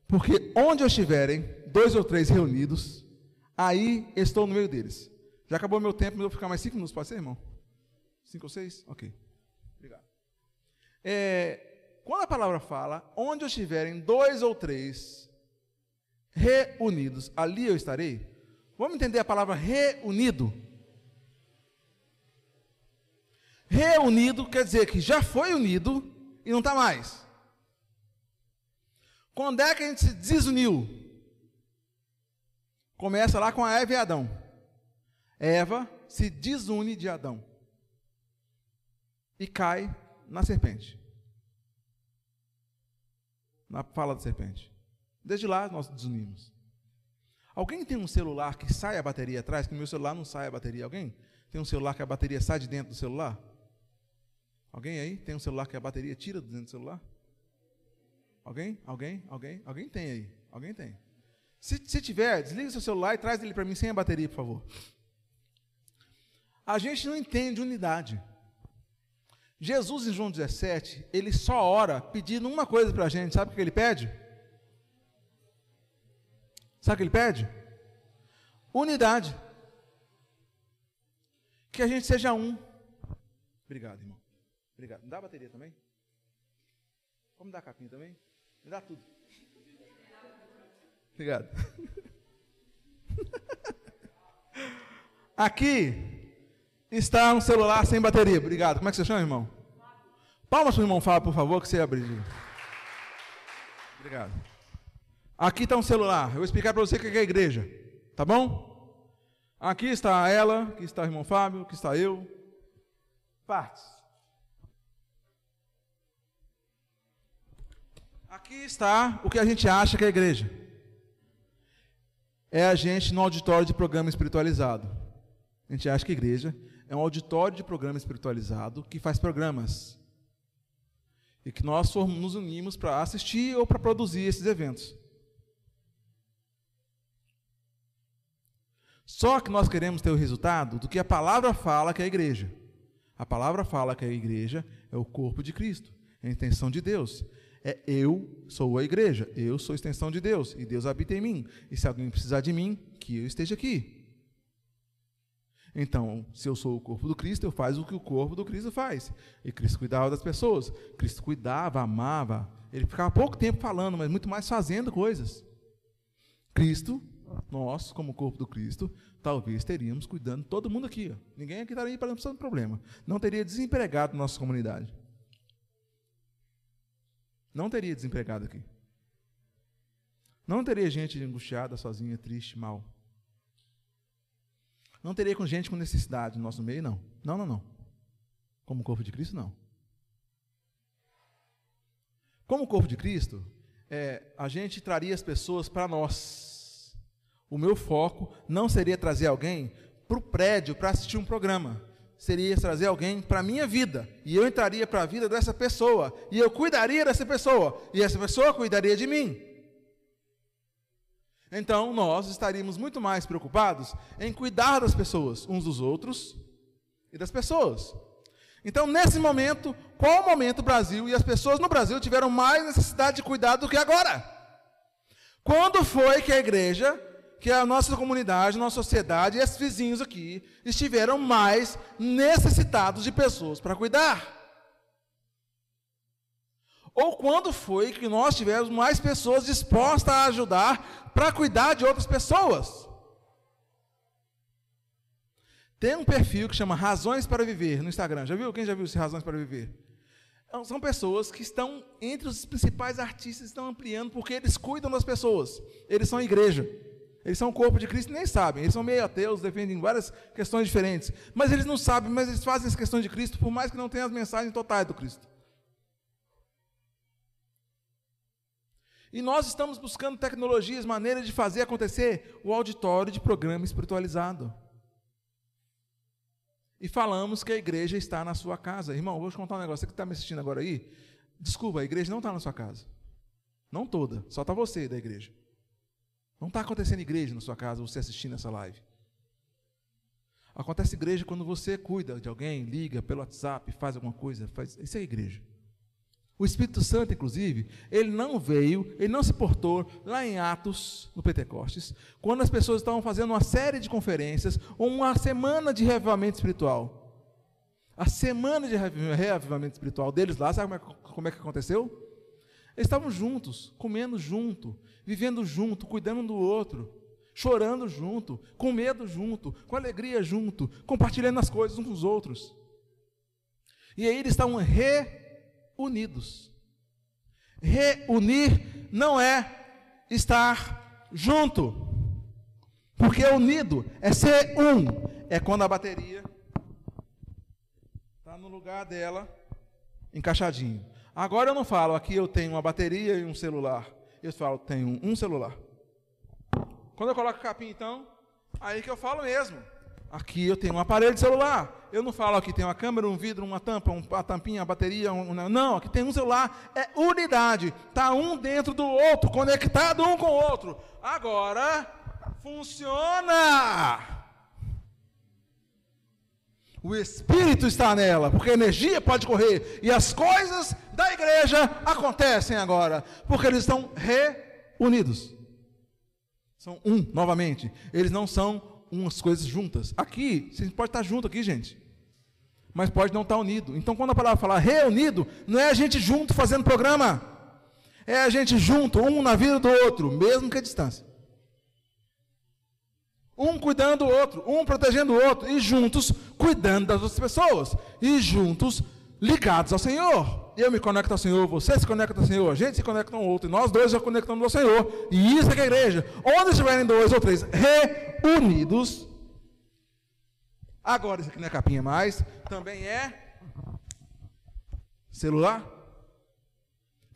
Porque onde estiverem dois ou três reunidos, aí estou no meio deles. Já acabou meu tempo, mas eu vou ficar mais cinco minutos, pode ser, irmão? Cinco ou seis? Ok. Obrigado. É, quando a palavra fala, onde estiverem dois ou três reunidos, ali eu estarei. Vamos entender a palavra reunido? Reunido quer dizer que já foi unido e não está mais. Quando é que a gente se desuniu? Começa lá com a Eva e Adão. Eva se desune de Adão e cai na serpente. Na fala da serpente. Desde lá nós desunimos. Alguém tem um celular que sai a bateria atrás? Que meu celular não sai a bateria. Alguém tem um celular que a bateria sai de dentro do celular? Alguém aí tem um celular que a bateria tira de dentro do celular? Alguém? Alguém? Alguém? Alguém tem aí? Alguém tem? Se, se tiver, desliga seu celular e traz ele para mim sem a bateria, por favor. A gente não entende unidade. Jesus, em João 17, ele só ora pedindo uma coisa para a gente. Sabe o que ele pede? Sabe o que ele pede? Unidade. Que a gente seja um. Obrigado, irmão. Obrigado. Me dá a bateria também? Vamos dar a capinha também? Me dá tudo. Obrigado. <laughs> Aqui está um celular sem bateria. Obrigado. Como é que você chama, irmão? Palmas para o irmão Fábio, por favor, que você abriu. Obrigado. Aqui está um celular. Eu vou explicar para você o que é a igreja. Tá bom? Aqui está ela, aqui está o irmão Fábio, aqui está eu. Partes. Aqui está o que a gente acha que é a igreja. É a gente no auditório de programa espiritualizado. A gente acha que igreja é um auditório de programa espiritualizado que faz programas. E que nós nos unimos para assistir ou para produzir esses eventos. Só que nós queremos ter o resultado do que a palavra fala que é a igreja. A palavra fala que a igreja é o corpo de Cristo, é a intenção de Deus. É eu sou a igreja, eu sou a extensão de Deus e Deus habita em mim. E se alguém precisar de mim, que eu esteja aqui. Então, se eu sou o corpo do Cristo, eu faço o que o corpo do Cristo faz. E Cristo cuidava das pessoas. Cristo cuidava, amava. Ele ficava pouco tempo falando, mas muito mais fazendo coisas. Cristo, nós, como corpo do Cristo, talvez teríamos cuidando todo mundo aqui. Ninguém aqui estaria passando problema. Não teria desempregado na nossa comunidade. Não teria desempregado aqui. Não teria gente angustiada, sozinha, triste, mal. Não teria com gente com necessidade no nosso meio, não. Não, não, não. Como corpo de Cristo, não. Como corpo de Cristo, é, a gente traria as pessoas para nós. O meu foco não seria trazer alguém para o prédio para assistir um programa. Seria trazer alguém para a minha vida. E eu entraria para a vida dessa pessoa. E eu cuidaria dessa pessoa. E essa pessoa cuidaria de mim. Então nós estaríamos muito mais preocupados em cuidar das pessoas, uns dos outros e das pessoas. Então, nesse momento, qual momento o Brasil e as pessoas no Brasil tiveram mais necessidade de cuidado do que agora? Quando foi que a igreja, que a nossa comunidade, nossa sociedade e esses vizinhos aqui estiveram mais necessitados de pessoas para cuidar? Ou quando foi que nós tivemos mais pessoas dispostas a ajudar para cuidar de outras pessoas? Tem um perfil que chama Razões para Viver no Instagram. Já viu? Quem já viu esse Razões para Viver? Então, são pessoas que estão entre os principais artistas, estão ampliando, porque eles cuidam das pessoas. Eles são igreja. Eles são o corpo de Cristo e nem sabem. Eles são meio ateus, defendem várias questões diferentes. Mas eles não sabem, mas eles fazem as questões de Cristo, por mais que não tenham as mensagens totais do Cristo. E nós estamos buscando tecnologias, maneiras de fazer acontecer o auditório de programa espiritualizado. E falamos que a igreja está na sua casa. Irmão, vou te contar um negócio. Você que está me assistindo agora aí, desculpa, a igreja não está na sua casa. Não toda, só está você da igreja. Não está acontecendo igreja na sua casa, você assistindo essa live. Acontece igreja quando você cuida de alguém, liga pelo WhatsApp, faz alguma coisa. Faz... Isso é igreja. O Espírito Santo, inclusive, ele não veio, ele não se portou lá em Atos, no Pentecostes, quando as pessoas estavam fazendo uma série de conferências, uma semana de reavivamento espiritual. A semana de reavivamento espiritual deles lá, sabe como é, como é que aconteceu? Eles estavam juntos, comendo junto, vivendo junto, cuidando um do outro, chorando junto, com medo junto, com alegria junto, compartilhando as coisas uns com os outros. E aí eles estavam re unidos. Reunir não é estar junto. Porque unido é ser um. É quando a bateria está no lugar dela, encaixadinho. Agora eu não falo, aqui eu tenho uma bateria e um celular. Eu falo, tenho um celular. Quando eu coloco a capinha, então, aí que eu falo mesmo. Aqui eu tenho um aparelho de celular. Eu não falo aqui tem uma câmera, um vidro, uma tampa, uma tampinha, uma bateria. Um, não, aqui tem um celular. É unidade. Está um dentro do outro, conectado um com o outro. Agora, funciona. O Espírito está nela, porque a energia pode correr. E as coisas da igreja acontecem agora, porque eles estão reunidos. São um, novamente. Eles não são umas coisas juntas. Aqui, a gente pode estar junto aqui, gente. Mas pode não estar unido. Então, quando a palavra fala reunido, não é a gente junto fazendo programa. É a gente junto, um na vida do outro, mesmo que a distância. Um cuidando do outro, um protegendo o outro, e juntos cuidando das outras pessoas. E juntos ligados ao Senhor. Eu me conecto ao Senhor, você se conecta ao Senhor, a gente se conecta um ao outro, e nós dois já conectamos ao Senhor. E isso é que é a igreja. Onde estiverem dois ou três reunidos. Agora, isso aqui não é capinha mais, também é celular.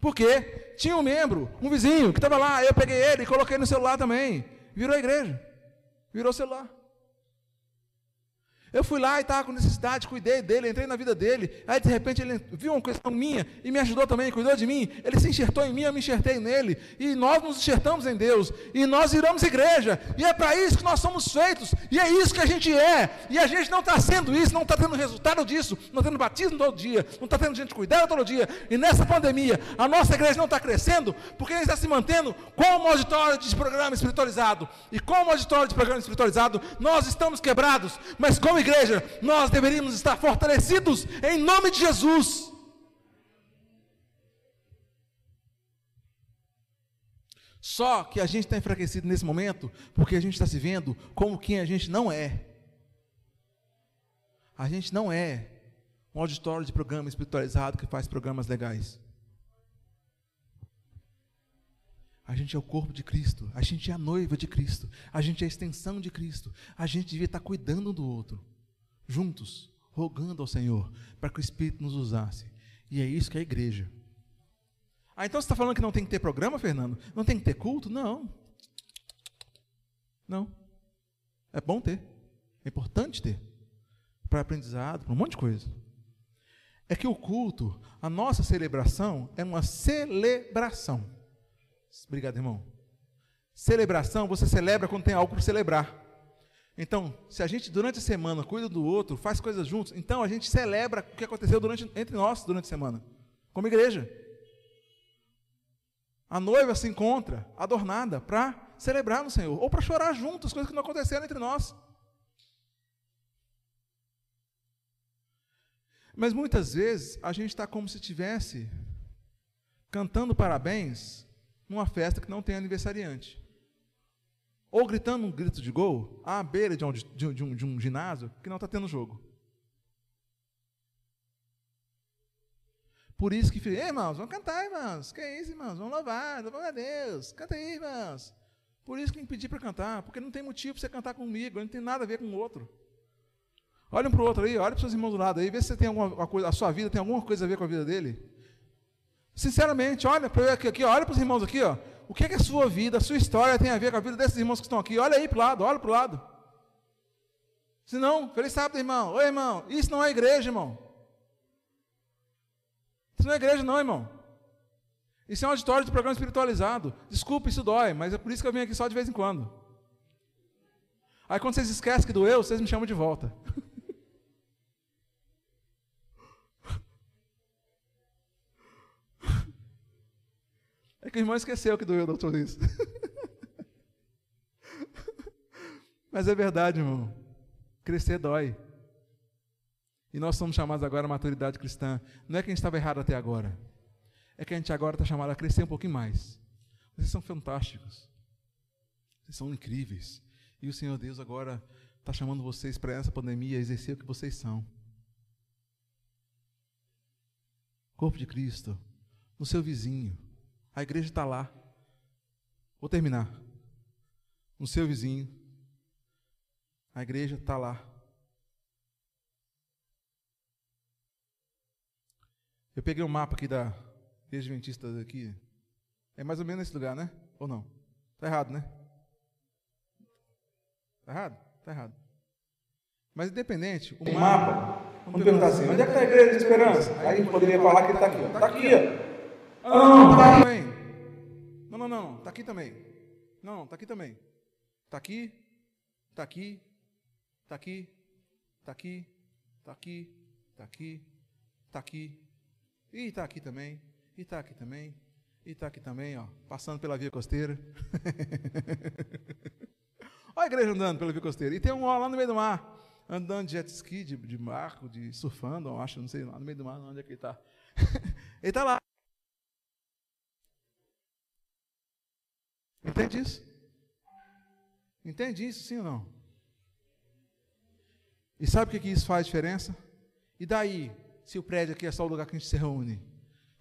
Porque tinha um membro, um vizinho, que estava lá, eu peguei ele e coloquei no celular também. Virou a igreja. Virou celular. Eu fui lá e estava com necessidade, cuidei dele, entrei na vida dele. Aí de repente ele viu uma questão minha e me ajudou também, cuidou de mim. Ele se enxertou em mim, eu me enxertei nele. E nós nos enxertamos em Deus. E nós viramos igreja. E é para isso que nós somos feitos. E é isso que a gente é. E a gente não está sendo isso, não está tendo resultado disso. Não está tendo batismo todo dia. Não está tendo gente cuidando todo dia. E nessa pandemia, a nossa igreja não está crescendo porque gente está se mantendo como auditório de programa espiritualizado. E como auditório de programa espiritualizado, nós estamos quebrados. Mas como igreja, nós deveríamos estar fortalecidos em nome de Jesus. Só que a gente está enfraquecido nesse momento porque a gente está se vendo como quem a gente não é. A gente não é um auditório de programa espiritualizado que faz programas legais. A gente é o corpo de Cristo, a gente é a noiva de Cristo, a gente é a extensão de Cristo, a gente devia estar cuidando um do outro juntos, rogando ao Senhor para que o Espírito nos usasse. E é isso que é a igreja. Ah, então você está falando que não tem que ter programa, Fernando? Não tem que ter culto? Não. Não. É bom ter. É importante ter. Para aprendizado, para um monte de coisa. É que o culto, a nossa celebração, é uma celebração. Obrigado, irmão. Celebração, você celebra quando tem algo para celebrar. Então, se a gente durante a semana cuida do outro, faz coisas juntos, então a gente celebra o que aconteceu durante, entre nós durante a semana, como igreja. A noiva se encontra adornada para celebrar no Senhor, ou para chorar juntos, coisas que não aconteceram entre nós. Mas muitas vezes a gente está como se estivesse cantando parabéns numa festa que não tem aniversariante ou gritando um grito de gol à beira de um, de, um, de um ginásio que não está tendo jogo. Por isso que, Ei, irmãos, vamos cantar, irmãos. Que é isso, irmãos? Vamos louvar, louvar a Deus. Canta aí, irmãos. Por isso que me pedi para cantar, porque não tem motivo para você cantar comigo, não tem nada a ver com o outro. Olhem para o outro aí, olha para os seus irmãos do lado aí, vê se você tem alguma coisa, a sua vida tem alguma coisa a ver com a vida dele. Sinceramente, olha para aqui, aqui, olha para os irmãos aqui, ó. O que, é que a sua vida, a sua história tem a ver com a vida desses irmãos que estão aqui? Olha aí para o lado, olha para o lado. Se não, feliz sábado, irmão. Oi, irmão. Isso não é igreja, irmão. Isso não é igreja, não, irmão. Isso é um auditório de programa espiritualizado. Desculpe, isso dói, mas é por isso que eu venho aqui só de vez em quando. Aí quando vocês esquecem que doeu, vocês me chamam de volta. <laughs> É que o irmão esqueceu que doeu, doutor Luiz. <laughs> Mas é verdade, irmão. Crescer dói. E nós somos chamados agora à maturidade cristã. Não é que a gente estava errado até agora. É que a gente agora está chamado a crescer um pouquinho mais. Vocês são fantásticos. Vocês são incríveis. E o Senhor Deus agora está chamando vocês para essa pandemia exercer o que vocês são. Corpo de Cristo, no seu vizinho, a igreja está lá. Vou terminar. No seu vizinho. A igreja está lá. Eu peguei um mapa aqui da Igreja Adventista aqui. É mais ou menos nesse lugar, né? Ou não? Está errado, né? Está errado? Está errado. Mas independente, o mapa. Vamos, vamos perguntar assim: onde é que está a igreja de esperança? Aí a gente poderia falar que ele está aqui. Está aqui, ó. Não, está aqui também. Não, não, não, está aqui também. Não, está aqui também. Está aqui, está aqui, está aqui, está aqui, está aqui, está aqui, está aqui. E está aqui também. E está aqui também. E está aqui também, ó, passando pela via costeira. <laughs> Olha a igreja andando pela via costeira. E tem um ó, lá no meio do mar, andando de jet ski, de, de barco, de surfando, eu acho, não sei, lá no meio do mar, onde é que ele está. <laughs> ele está lá. Entende isso? Entende isso, sim ou não? E sabe o que, que isso faz diferença? E daí, se o prédio aqui é só o lugar que a gente se reúne?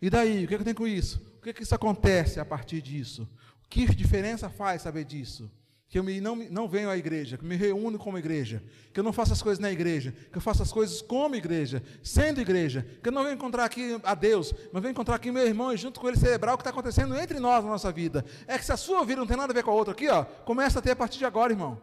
E daí, o que, que tem com isso? O que, que isso acontece a partir disso? Que diferença faz saber disso? Que eu me, não, não venho à igreja, que me reúno como igreja, que eu não faço as coisas na igreja, que eu faço as coisas como igreja, sendo igreja, que eu não venho encontrar aqui a Deus, mas venho encontrar aqui meu irmão e junto com ele celebrar o que está acontecendo entre nós na nossa vida. É que se a sua vida não tem nada a ver com a outra aqui, ó, começa a ter a partir de agora, irmão.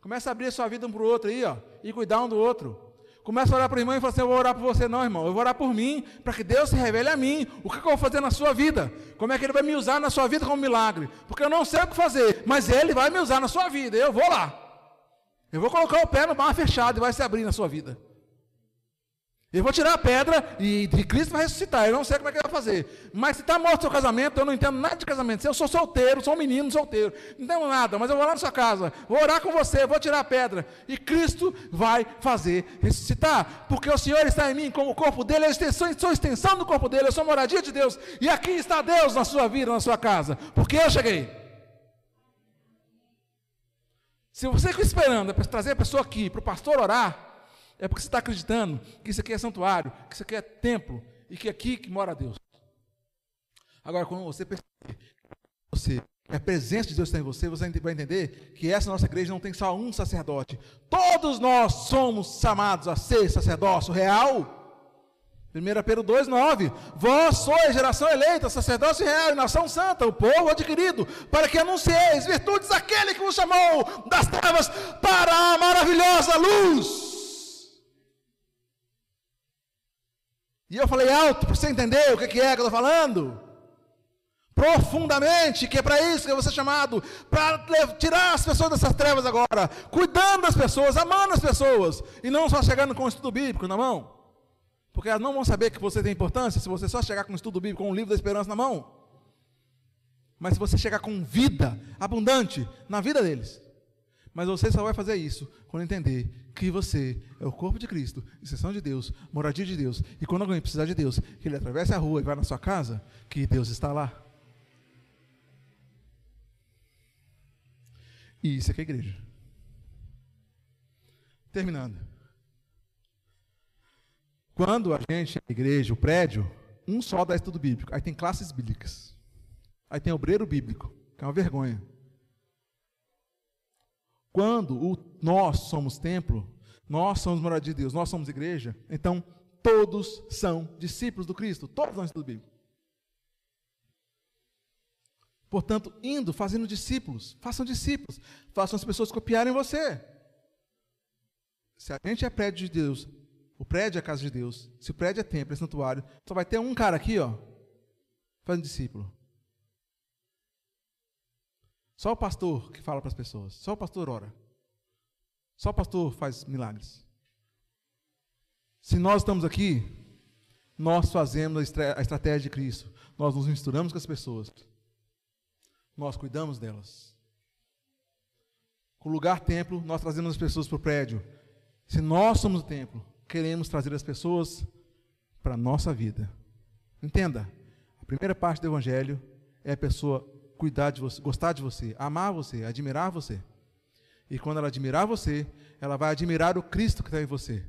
Começa a abrir a sua vida um para o outro aí, ó, e cuidar um do outro. Começa a orar para o irmão e fala assim: Eu vou orar por você, não, irmão. Eu vou orar por mim, para que Deus se revele a mim. O que eu vou fazer na sua vida? Como é que Ele vai me usar na sua vida como milagre? Porque eu não sei o que fazer, mas Ele vai me usar na sua vida. Eu vou lá. Eu vou colocar o pé no mar fechado e vai se abrir na sua vida. Eu vou tirar a pedra e Cristo vai ressuscitar. Eu não sei como é que ele vai fazer. Mas se está morto o seu casamento, eu não entendo nada de casamento. Se eu sou solteiro, sou um menino solteiro, não entendo nada, mas eu vou lá na sua casa, vou orar com você, vou tirar a pedra. E Cristo vai fazer ressuscitar. Porque o Senhor está em mim, como o corpo dele, eu sou extensão do corpo dele, eu sou moradia de Deus. E aqui está Deus na sua vida, na sua casa. Porque eu cheguei. Se você fica esperando para trazer a pessoa aqui, para o pastor orar, é porque você está acreditando que isso aqui é santuário, que isso aqui é templo e que é aqui que mora Deus. Agora, quando você perceber você, a presença de Deus está em você, você vai entender que essa nossa igreja não tem só um sacerdote. Todos nós somos chamados a ser sacerdócio real. 1 Pedro 2,9: Vós sois geração eleita, sacerdócio real e nação santa, o povo adquirido, para que anuncieis virtudes daquele que vos chamou das trevas para a maravilhosa luz. E eu falei alto para você entender o que é que eu estou falando. Profundamente, que é para isso que você é chamado, para tirar as pessoas dessas trevas agora, cuidando das pessoas, amando as pessoas, e não só chegando com o estudo bíblico na mão, porque elas não vão saber que você tem importância se você só chegar com o estudo bíblico, com o livro da esperança na mão. Mas se você chegar com vida abundante na vida deles, mas você só vai fazer isso quando entender que você é o corpo de Cristo, exceção de Deus, moradia de Deus. E quando alguém precisar de Deus, que ele atravesse a rua e vá na sua casa, que Deus está lá. E isso é que é igreja. Terminando. Quando a gente, a igreja, o prédio, um só dá estudo bíblico. Aí tem classes bíblicas. Aí tem obreiro bíblico, que é uma vergonha. Quando o, nós somos templo, nós somos moradia de Deus, nós somos igreja, então todos são discípulos do Cristo, todos nós do Bíblia. Portanto, indo, fazendo discípulos, façam discípulos, façam as pessoas copiarem você. Se a gente é prédio de Deus, o prédio é a casa de Deus, se o prédio é templo, é santuário, só vai ter um cara aqui, ó, fazendo discípulo. Só o pastor que fala para as pessoas. Só o pastor ora. Só o pastor faz milagres. Se nós estamos aqui, nós fazemos a estratégia de Cristo. Nós nos misturamos com as pessoas. Nós cuidamos delas. Com o lugar templo, nós trazemos as pessoas para o prédio. Se nós somos o templo, queremos trazer as pessoas para a nossa vida. Entenda, a primeira parte do Evangelho é a pessoa cuidar de você, gostar de você, amar você, admirar você. E quando ela admirar você, ela vai admirar o Cristo que está em você.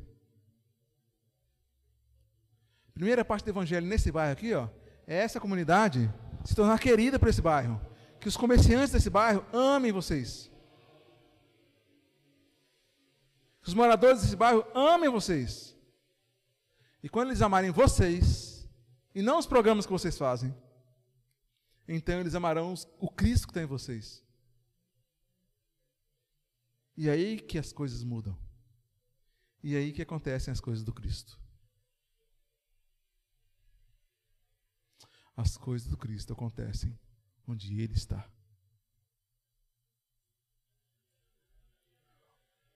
Primeira parte do evangelho nesse bairro aqui, ó, é essa comunidade se tornar querida para esse bairro. Que os comerciantes desse bairro amem vocês. Que os moradores desse bairro amem vocês. E quando eles amarem vocês, e não os programas que vocês fazem, então eles amarão o Cristo que está em vocês. E aí que as coisas mudam. E aí que acontecem as coisas do Cristo. As coisas do Cristo acontecem onde Ele está.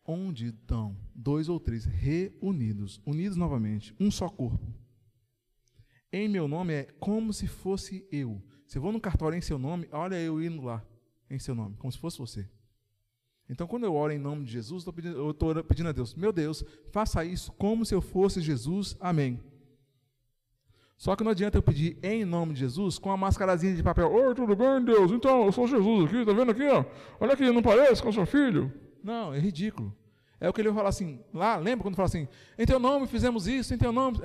Onde estão dois ou três reunidos, unidos novamente, um só corpo. Em meu nome é como se fosse eu. Se eu vou no cartório em seu nome, olha eu indo lá em seu nome, como se fosse você. Então, quando eu oro em nome de Jesus, eu estou pedindo a Deus, meu Deus, faça isso como se eu fosse Jesus, amém. Só que não adianta eu pedir em nome de Jesus com a mascarazinha de papel. Oi, tudo bem, Deus? Então, eu sou Jesus aqui, tá vendo aqui? Ó? Olha aqui, não parece com o seu filho? Não, é ridículo. É o que ele vai falar assim, lá, lembra quando fala assim, em teu nome fizemos isso, em teu nome.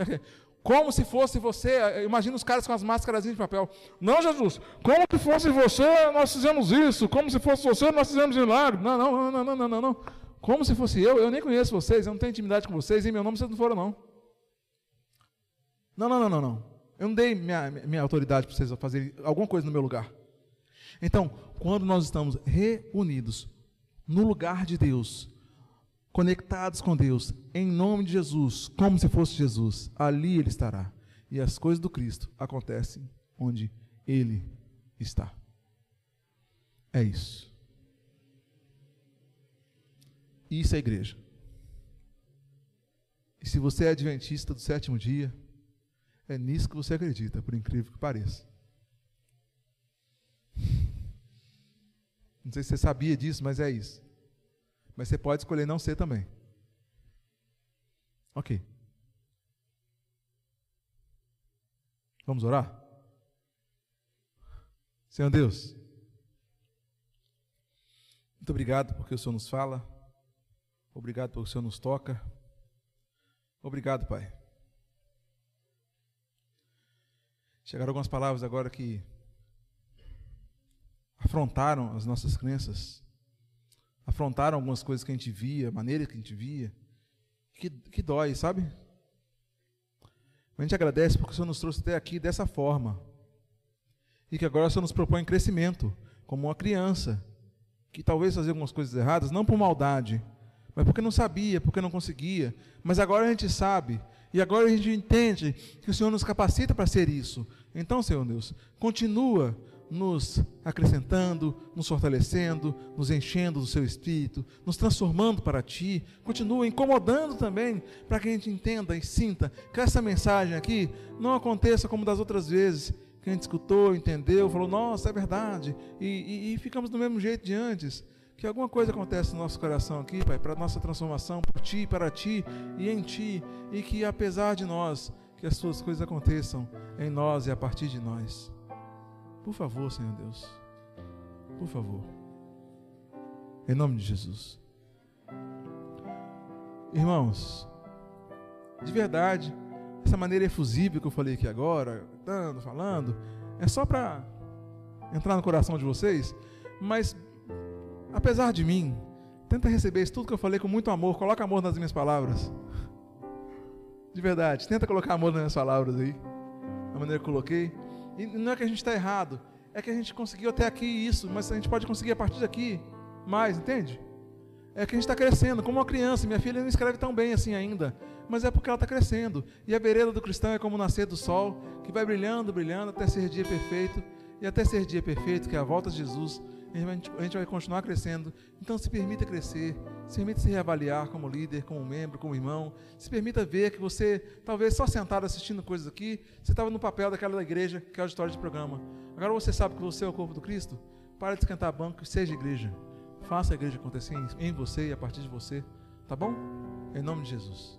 Como se fosse você, eh, imagina os caras com as máscaras de papel. Não, Jesus, como se fosse você, nós fizemos isso. Como se fosse você, nós fizemos milagre. Não, não, não, não, não, não, não. Como se fosse eu, eu nem conheço vocês, eu não tenho intimidade com vocês, em meu nome vocês não foram, não. Não, não, não, não, não. Eu não dei minha, minha autoridade para vocês fazerem alguma coisa no meu lugar. Então, quando nós estamos reunidos no lugar de Deus, conectados com Deus, em nome de Jesus, como se fosse Jesus, ali Ele estará. E as coisas do Cristo acontecem onde Ele está. É isso. Isso é igreja. E se você é adventista do sétimo dia, é nisso que você acredita, por incrível que pareça. Não sei se você sabia disso, mas é isso. Mas você pode escolher não ser também. Ok. Vamos orar? Senhor Deus, muito obrigado porque o Senhor nos fala. Obrigado porque o Senhor nos toca. Obrigado, Pai. Chegaram algumas palavras agora que afrontaram as nossas crenças, afrontaram algumas coisas que a gente via, a maneira que a gente via, que, que dói, sabe? A gente agradece porque o Senhor nos trouxe até aqui dessa forma. E que agora o Senhor nos propõe crescimento, como uma criança, que talvez fazia algumas coisas erradas, não por maldade, mas porque não sabia, porque não conseguia. Mas agora a gente sabe, e agora a gente entende que o Senhor nos capacita para ser isso. Então, Senhor Deus, continua nos acrescentando, nos fortalecendo, nos enchendo do seu espírito, nos transformando para ti, continua incomodando também, para que a gente entenda e sinta que essa mensagem aqui não aconteça como das outras vezes, que a gente escutou, entendeu, falou, nossa, é verdade, e, e, e ficamos do mesmo jeito de antes. Que alguma coisa acontece no nosso coração aqui, Pai, para a nossa transformação por Ti, para Ti e em Ti, e que apesar de nós, que as Suas coisas aconteçam em nós e a partir de nós. Por favor, Senhor Deus. Por favor. Em nome de Jesus. Irmãos, de verdade, essa maneira efusiva que eu falei aqui agora, dando, falando, é só para entrar no coração de vocês, mas apesar de mim, tenta receber isso tudo que eu falei com muito amor, coloca amor nas minhas palavras. De verdade, tenta colocar amor nas minhas palavras aí, da maneira que eu coloquei. E não é que a gente está errado, é que a gente conseguiu até aqui isso, mas a gente pode conseguir a partir daqui mais, entende? É que a gente está crescendo, como uma criança. Minha filha não escreve tão bem assim ainda, mas é porque ela está crescendo. E a vereda do cristão é como o nascer do sol, que vai brilhando, brilhando, até ser dia perfeito. E até ser dia perfeito, que é a volta de Jesus, a gente vai continuar crescendo. Então se permita crescer, se permita se reavaliar como líder, como membro, como irmão. Se permita ver que você, talvez só sentado assistindo coisas aqui, você estava no papel daquela da igreja, que é a auditório de programa. Agora você sabe que você é o corpo do Cristo. Para de esquentar banco e seja igreja. Faça a igreja acontecer em você e a partir de você. Tá bom? Em nome de Jesus.